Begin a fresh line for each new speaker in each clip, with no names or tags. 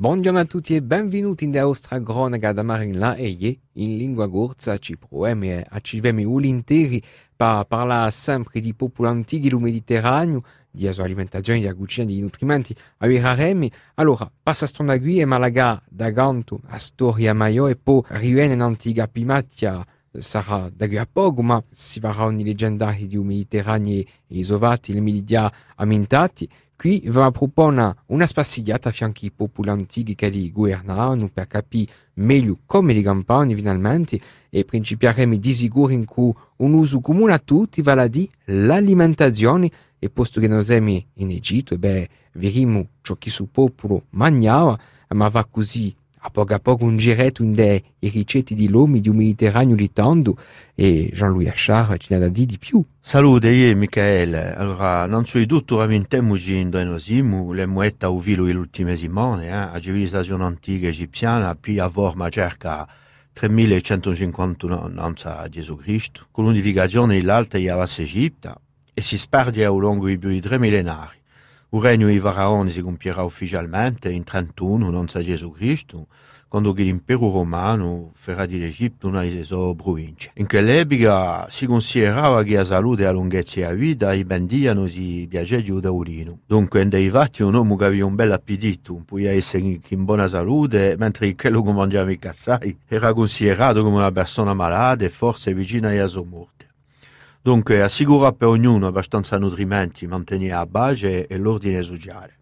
Buongiorno a tutti e benvenuti in nostra cronaca da Marin La Eie. In lingua gorza ci proviamo e accivemo uli interi per parlare sempre di popoli antichi del Mediterraneo, di alimentazione, di cucina, di nutrimenti, a Viraremi. Allora, passa stonda qui e Malaga da Ganto, a storia maggiore e poi riviene in antica Pimatia, sarà da qui a poco, ma si varrà ogni leggendari di Mediterraneo isovati, le media amintati, Qui va proporre una spassigliata a fianchi ai popoli antichi che li governavano per capire meglio come li campavano finalmente e principieremo di sicuro in cui un uso comune a tutti vale a dire l'alimentazione e posto che noi siamo in Egitto, beh, vedremo ciò che il popolo mangiava, ma va così a poco a poco un giretto in dei ricetti di lomi di un Mediterraneo litando e Jean-Louis Achard ce n'ha da dire di più.
Salute, io Michele. Allora, innanzitutto rammentiamo che noi siamo le muette au vilo l'ultime settimane, eh? la civilizzazione antica egiziana, più a forma circa 3150 anni a Gesù Cristo, con l'unificazione dell'Alta e della Egitto, e si sperde ao longo di più di tre millenari. O regno di Faraone si compierà ufficialmente in 31 non Gesù Cristo, quando l'impero romano farà di l'Egitto una delle sue province. In quell'epoca si considerava che la salute e la lunghezza della vita dipendiano di piacere da urino. Dunque, dei fatti un uomo che aveva un bel appetito, poteva essere in buona salute, mentre quello che mangiava i cassai era considerato come una persona malata e forse vicina alla sua morte. Dunque, assicura per ognuno abbastanza nutrimenti, mantenere la base e l'ordine sociale.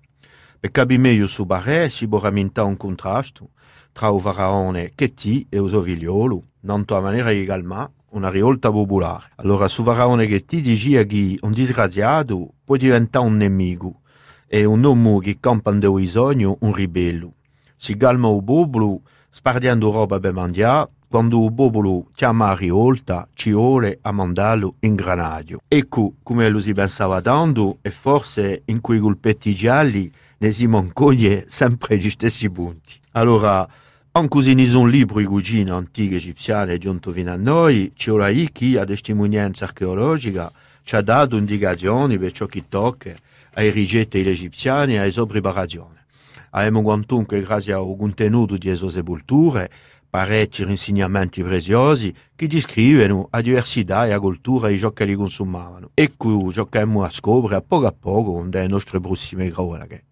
Per capire meglio su barè si può rammentare un contrasto tra il faraone Chetti e il suo figliolo, tanto a maniera egalmente una rivolta popolare. Allora, su faraone Chetti diceva che un disgraziato può diventare un nemico e un uomo che campa in bisogno un ribello. Si calma il popolo spardiando roba per mangiare quando il popolo chiama a rivolta ci vuole a mandarlo in granaggio. Ecco come lo si pensava tanto e forse in quei colpetti gialli ne si mancoglie sempre gli stessi punti. Allora, anche se ne sono libri di cucina antiche egiziane giunto fino a noi, c'è ora chi a testimonianza archeologica ci ha dato indicazioni per ciò che tocca ai rigetti egiziani e alle sue preparazioni. Abbiamo quantunque, grazie al contenuto di queste sepolture, parecchi insegnamenti preziosi che descrivono la diversità e la cultura di ciò che li consumavano. Ciò che abbiamo a scoprire a poco a poco con le nostre prossime cronache.